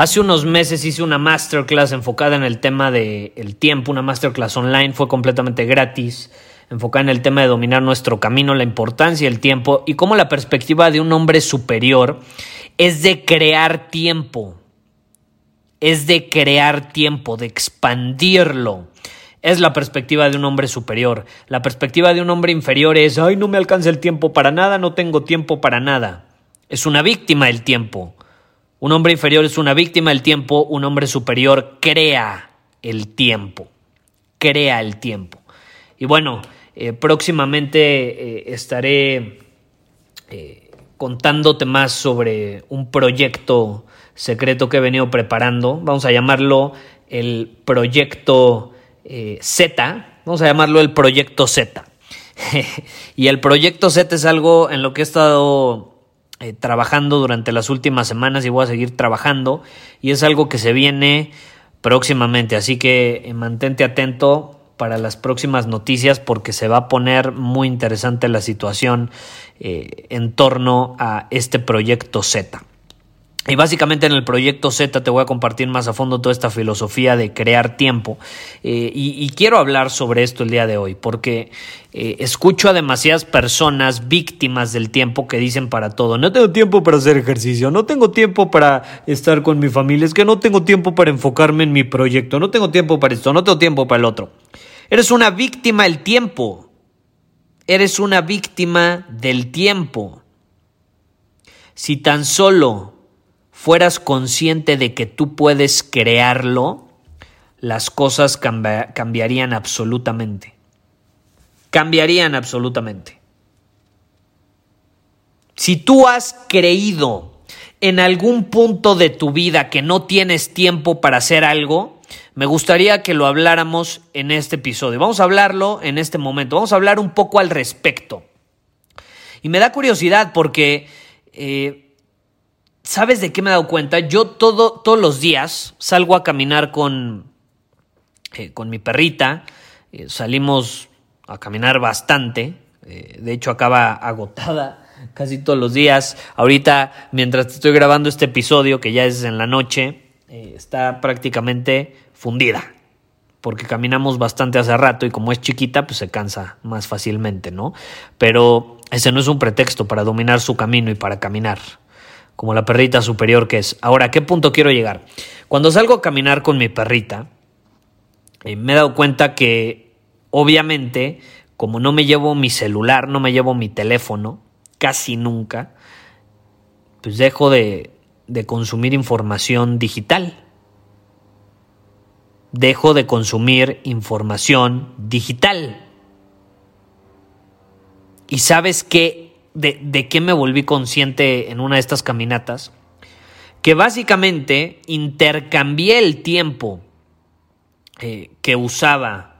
Hace unos meses hice una masterclass enfocada en el tema del tiempo, una masterclass online, fue completamente gratis, enfocada en el tema de dominar nuestro camino, la importancia del tiempo y cómo la perspectiva de un hombre superior es de crear tiempo, es de crear tiempo, de expandirlo. Es la perspectiva de un hombre superior. La perspectiva de un hombre inferior es, ay, no me alcanza el tiempo para nada, no tengo tiempo para nada. Es una víctima del tiempo. Un hombre inferior es una víctima del tiempo, un hombre superior crea el tiempo, crea el tiempo. Y bueno, eh, próximamente eh, estaré eh, contándote más sobre un proyecto secreto que he venido preparando. Vamos a llamarlo el proyecto Z. Vamos a llamarlo el proyecto Z. y el proyecto Z es algo en lo que he estado eh, trabajando durante las últimas semanas y voy a seguir trabajando y es algo que se viene próximamente, así que eh, mantente atento para las próximas noticias porque se va a poner muy interesante la situación eh, en torno a este proyecto Z. Y básicamente en el proyecto Z te voy a compartir más a fondo toda esta filosofía de crear tiempo. Eh, y, quiero hablar sobre esto el día de hoy, porque eh, escucho a demasiadas personas víctimas del tiempo que dicen para todo, no tengo tiempo para hacer ejercicio, no tengo tiempo para estar con mi familia, es que no tengo tiempo para enfocarme en mi proyecto, no tengo tiempo para esto, no tengo tiempo para el otro. Eres una víctima del tiempo. Eres una víctima del tiempo. Si tan solo fueras consciente de que tú puedes crearlo, las cosas cambiarían absolutamente. Cambiarían absolutamente. Si tú has creído en algún punto de tu vida que no tienes tiempo para hacer algo, me gustaría que lo habláramos en este episodio. Vamos a hablarlo en este momento. Vamos a hablar un poco al respecto. Y me da curiosidad porque eh, ¿Sabes de qué me he dado cuenta? Yo todo, todos los días salgo a caminar con, eh, con mi perrita. Eh, salimos a caminar bastante. Eh, de hecho, acaba agotada casi todos los días. Ahorita, mientras estoy grabando este episodio, que ya es en la noche, está prácticamente fundida. Porque caminamos bastante hace rato y como es chiquita, pues se cansa más fácilmente, ¿no? Pero ese no es un pretexto para dominar su camino y para caminar como la perrita superior que es. Ahora, ¿a qué punto quiero llegar? Cuando salgo a caminar con mi perrita, eh, me he dado cuenta que obviamente, como no me llevo mi celular, no me llevo mi teléfono, casi nunca, pues dejo de, de consumir información digital. Dejo de consumir información digital. ¿Y sabes qué de, qué me volví consciente en una de estas caminatas, que básicamente intercambié el tiempo eh, que usaba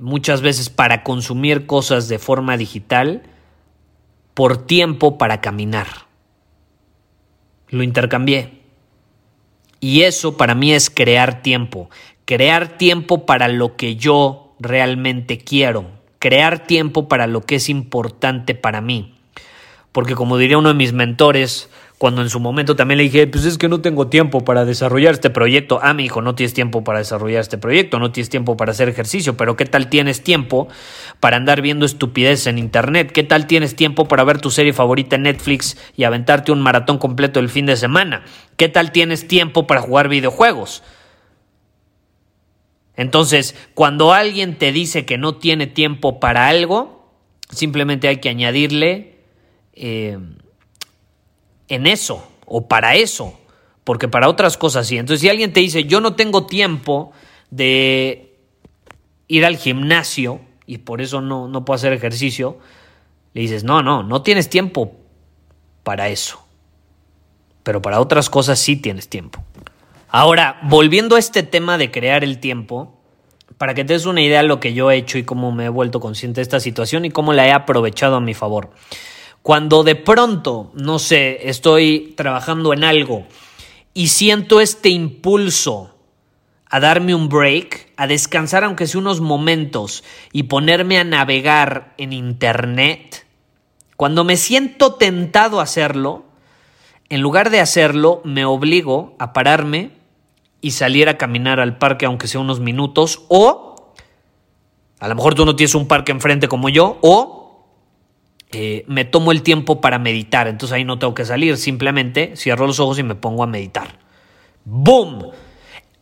muchas veces para consumir cosas de forma digital por tiempo para caminar. Lo intercambié. Y eso para mí es crear tiempo. Crear tiempo para lo que yo realmente quiero crear tiempo para lo que es importante para mí. Porque como diría uno de mis mentores, cuando en su momento también le dije, pues es que no tengo tiempo para desarrollar este proyecto. Ah, mi hijo, no tienes tiempo para desarrollar este proyecto, no tienes tiempo para hacer ejercicio, pero ¿qué tal tienes tiempo para andar viendo estupidez en internet? ¿Qué tal tienes tiempo para ver tu serie favorita en Netflix y aventarte un maratón completo el fin de semana? ¿Qué tal tienes tiempo para jugar videojuegos? Entonces, cuando alguien te dice que no tiene tiempo para algo, simplemente hay que añadirle eh, en eso o para eso, porque para otras cosas sí. Entonces, si alguien te dice, yo no tengo tiempo de ir al gimnasio y por eso no, no puedo hacer ejercicio, le dices, no, no, no tienes tiempo para eso. Pero para otras cosas sí tienes tiempo. Ahora, volviendo a este tema de crear el tiempo, para que te des una idea de lo que yo he hecho y cómo me he vuelto consciente de esta situación y cómo la he aprovechado a mi favor. Cuando de pronto, no sé, estoy trabajando en algo y siento este impulso a darme un break, a descansar aunque sea unos momentos y ponerme a navegar en internet, cuando me siento tentado a hacerlo, en lugar de hacerlo, me obligo a pararme y salir a caminar al parque aunque sea unos minutos o a lo mejor tú no tienes un parque enfrente como yo o eh, me tomo el tiempo para meditar, entonces ahí no tengo que salir, simplemente cierro los ojos y me pongo a meditar. ¡Boom!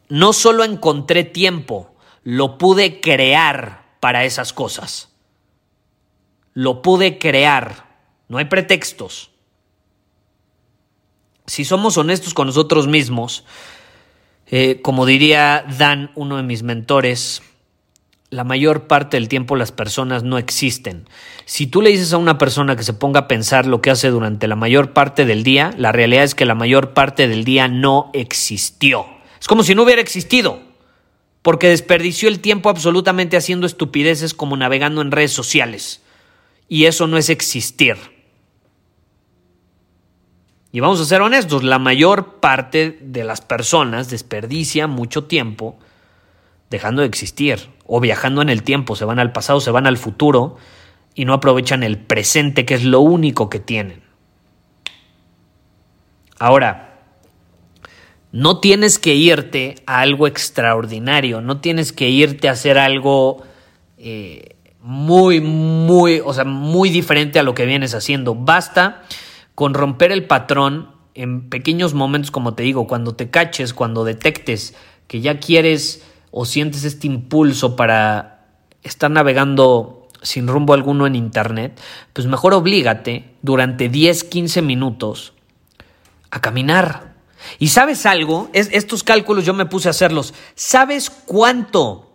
No solo encontré tiempo, lo pude crear para esas cosas. Lo pude crear. No hay pretextos. Si somos honestos con nosotros mismos, eh, como diría Dan, uno de mis mentores, la mayor parte del tiempo las personas no existen. Si tú le dices a una persona que se ponga a pensar lo que hace durante la mayor parte del día, la realidad es que la mayor parte del día no existió. Es como si no hubiera existido, porque desperdició el tiempo absolutamente haciendo estupideces como navegando en redes sociales. Y eso no es existir. Y vamos a ser honestos, la mayor parte de las personas desperdicia mucho tiempo dejando de existir o viajando en el tiempo, se van al pasado, se van al futuro y no aprovechan el presente que es lo único que tienen. Ahora, no tienes que irte a algo extraordinario, no tienes que irte a hacer algo eh, muy, muy, o sea, muy diferente a lo que vienes haciendo. Basta con romper el patrón en pequeños momentos, como te digo, cuando te caches, cuando detectes que ya quieres o sientes este impulso para estar navegando sin rumbo alguno en Internet, pues mejor oblígate durante 10, 15 minutos a caminar. Y sabes algo, es, estos cálculos yo me puse a hacerlos. ¿Sabes cuánto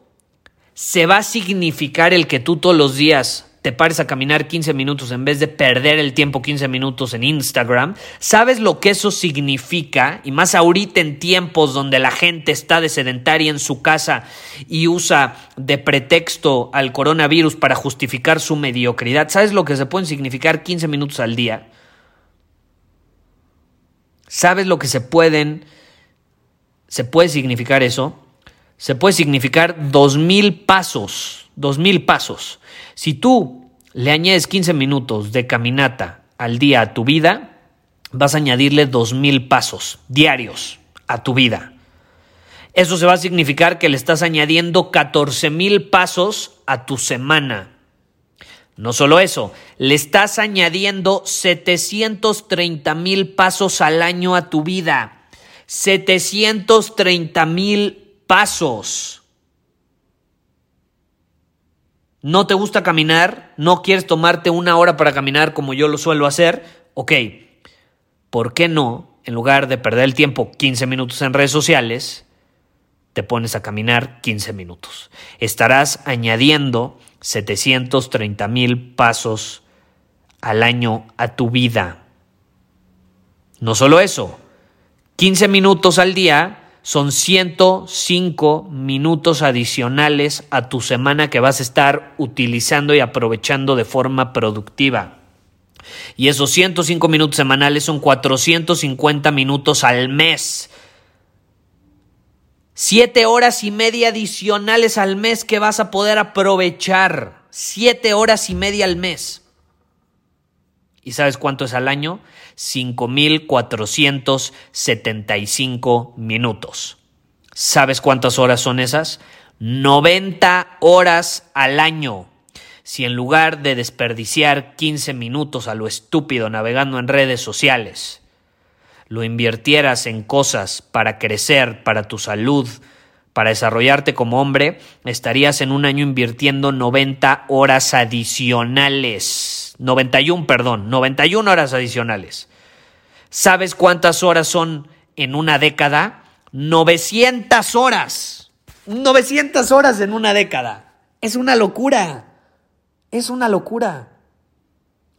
se va a significar el que tú todos los días te pares a caminar 15 minutos en vez de perder el tiempo 15 minutos en Instagram, ¿sabes lo que eso significa? Y más ahorita en tiempos donde la gente está de sedentaria en su casa y usa de pretexto al coronavirus para justificar su mediocridad, ¿sabes lo que se pueden significar 15 minutos al día? ¿Sabes lo que se pueden se puede significar eso? Se puede significar dos mil pasos, dos mil pasos. Si tú le añades 15 minutos de caminata al día a tu vida, vas a añadirle 2.000 pasos diarios a tu vida. Eso se va a significar que le estás añadiendo 14.000 pasos a tu semana. No solo eso, le estás añadiendo 730 mil pasos al año a tu vida. 730 mil pasos. No te gusta caminar, no quieres tomarte una hora para caminar como yo lo suelo hacer, ok, ¿por qué no, en lugar de perder el tiempo 15 minutos en redes sociales, te pones a caminar 15 minutos? Estarás añadiendo 730 mil pasos al año a tu vida. No solo eso, 15 minutos al día son 105 minutos adicionales a tu semana que vas a estar utilizando y aprovechando de forma productiva. Y esos 105 minutos semanales son 450 minutos al mes. Siete horas y media adicionales al mes que vas a poder aprovechar. Siete horas y media al mes. ¿Y sabes cuánto es al año? 5.475 minutos. ¿Sabes cuántas horas son esas? 90 horas al año. Si en lugar de desperdiciar 15 minutos a lo estúpido navegando en redes sociales, lo invirtieras en cosas para crecer, para tu salud, para desarrollarte como hombre, estarías en un año invirtiendo 90 horas adicionales. 91, perdón, 91 horas adicionales. ¿Sabes cuántas horas son en una década? 900 horas. 900 horas en una década. Es una locura. Es una locura.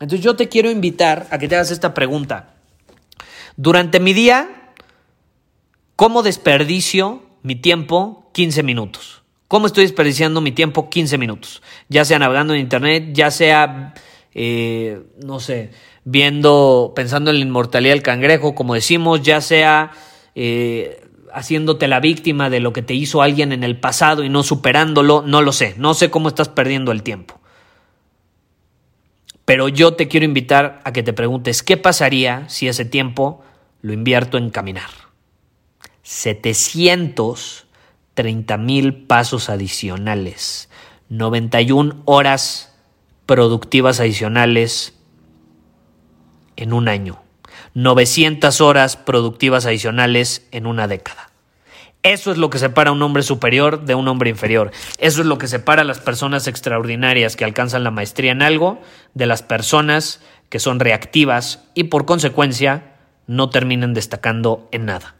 Entonces yo te quiero invitar a que te hagas esta pregunta. Durante mi día, ¿cómo desperdicio mi tiempo 15 minutos. ¿Cómo estoy desperdiciando mi tiempo 15 minutos? Ya sea navegando en internet, ya sea, eh, no sé, viendo, pensando en la inmortalidad del cangrejo, como decimos, ya sea eh, haciéndote la víctima de lo que te hizo alguien en el pasado y no superándolo, no lo sé, no sé cómo estás perdiendo el tiempo. Pero yo te quiero invitar a que te preguntes, ¿qué pasaría si ese tiempo lo invierto en caminar? 730 mil pasos adicionales, 91 horas productivas adicionales en un año, 900 horas productivas adicionales en una década. Eso es lo que separa a un hombre superior de un hombre inferior. Eso es lo que separa a las personas extraordinarias que alcanzan la maestría en algo de las personas que son reactivas y por consecuencia no terminan destacando en nada.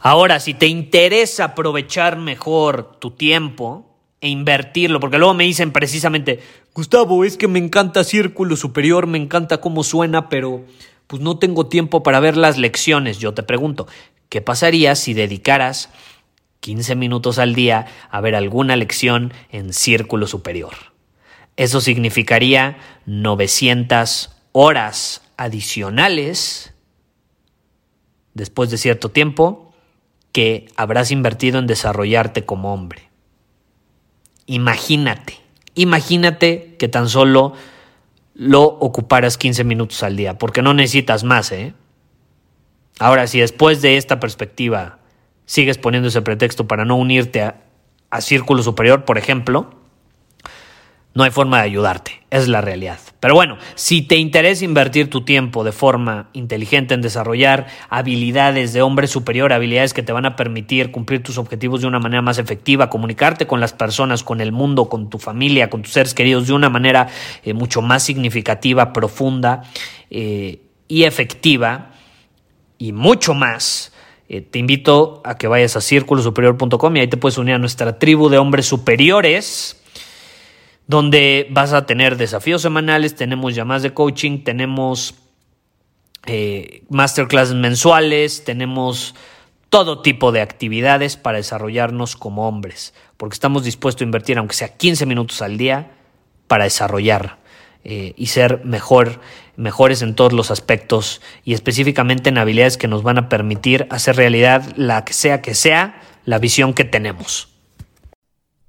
Ahora, si te interesa aprovechar mejor tu tiempo e invertirlo, porque luego me dicen precisamente, Gustavo, es que me encanta Círculo Superior, me encanta cómo suena, pero pues no tengo tiempo para ver las lecciones. Yo te pregunto, ¿qué pasaría si dedicaras 15 minutos al día a ver alguna lección en Círculo Superior? Eso significaría 900 horas adicionales después de cierto tiempo que habrás invertido en desarrollarte como hombre. Imagínate, imagínate que tan solo lo ocuparas 15 minutos al día, porque no necesitas más, ¿eh? Ahora, si después de esta perspectiva sigues poniendo ese pretexto para no unirte a, a Círculo Superior, por ejemplo, no hay forma de ayudarte, es la realidad. Pero bueno, si te interesa invertir tu tiempo de forma inteligente en desarrollar habilidades de hombre superior, habilidades que te van a permitir cumplir tus objetivos de una manera más efectiva, comunicarte con las personas, con el mundo, con tu familia, con tus seres queridos de una manera eh, mucho más significativa, profunda eh, y efectiva, y mucho más, eh, te invito a que vayas a círculosuperior.com y ahí te puedes unir a nuestra tribu de hombres superiores donde vas a tener desafíos semanales, tenemos llamadas de coaching, tenemos eh, masterclasses mensuales, tenemos todo tipo de actividades para desarrollarnos como hombres, porque estamos dispuestos a invertir, aunque sea 15 minutos al día, para desarrollar eh, y ser mejor, mejores en todos los aspectos y específicamente en habilidades que nos van a permitir hacer realidad la que sea que sea la visión que tenemos.